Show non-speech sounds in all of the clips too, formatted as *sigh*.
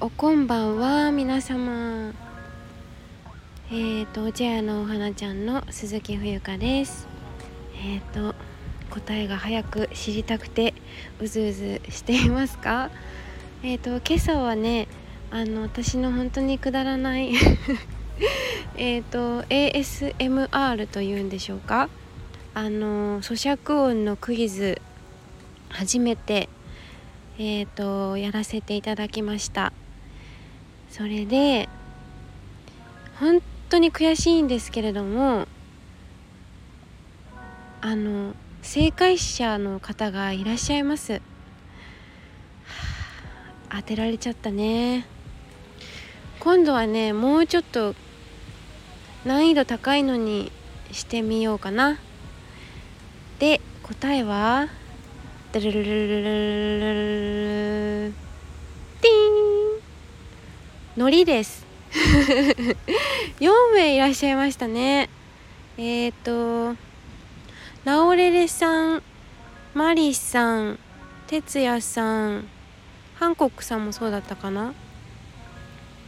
おこんばんは皆様。えっ、ー、とお茶屋のお花ちゃんの鈴木冬香です。えっ、ー、と答えが早く知りたくてうずうずしていますか？えっ、ー、と今朝はねあの私の本当にくだらない *laughs* えっと ASMR というんでしょうか？あの咀嚼音のクイズ初めてえーとやらせていただきました。それで本当に悔しいんですけれどもあの正解者の方がいらっしゃいます、はあ、当てられちゃったね。今度はねもうちょっと難易度高いのにしてみようかな。で答えはルルルルルルティーンのりです4名いらっしゃいましたねえっ、ー、とラオレレさんマリさん哲也さんハンコックさんもそうだったかな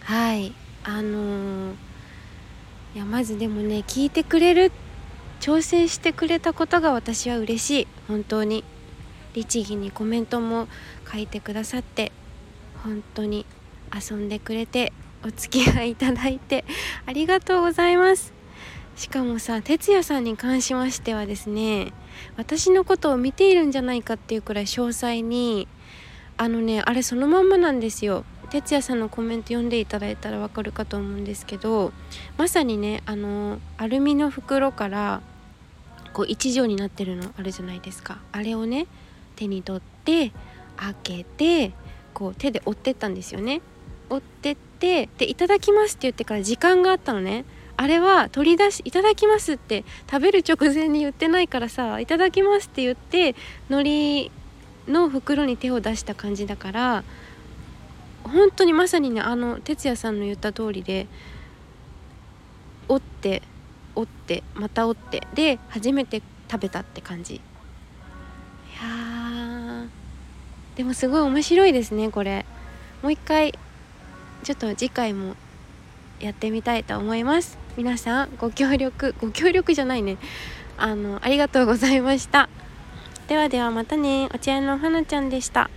はいあのー、いやまずでもね聞いてくれるって挑戦してくれたことが私は嬉しい。本当に。律儀にコメントも書いてくださって本当に遊んでくれてお付き合いいただいてありがとうございます。しかもさ哲也さんに関しましてはですね私のことを見ているんじゃないかっていうくらい詳細にあのねあれそのまんまなんですよ。哲也さんのコメント読んでいただいたらわかるかと思うんですけどまさにねあのアルミの袋からこう一状になってるのあるじゃないですか。あれをね手に取って開けてこう手で折ってったんですよね。折ってってで「いただきます」って言ってから時間があったのね。あれは取り出し「いただきます」って食べる直前に言ってないからさ「いただきます」って言って海苔の袋に手を出した感じだから本当にまさにねあの哲也さんの言った通りで折って折ってまた折ってで初めて食べたって感じ。いやでもすごい面白いですねこれ。もう一回ちょっと次回もやってみたいと思います。皆さんご協力ご協力じゃないね。あのありがとうございました。ではではまたね。お茶屋の花ちゃんでした。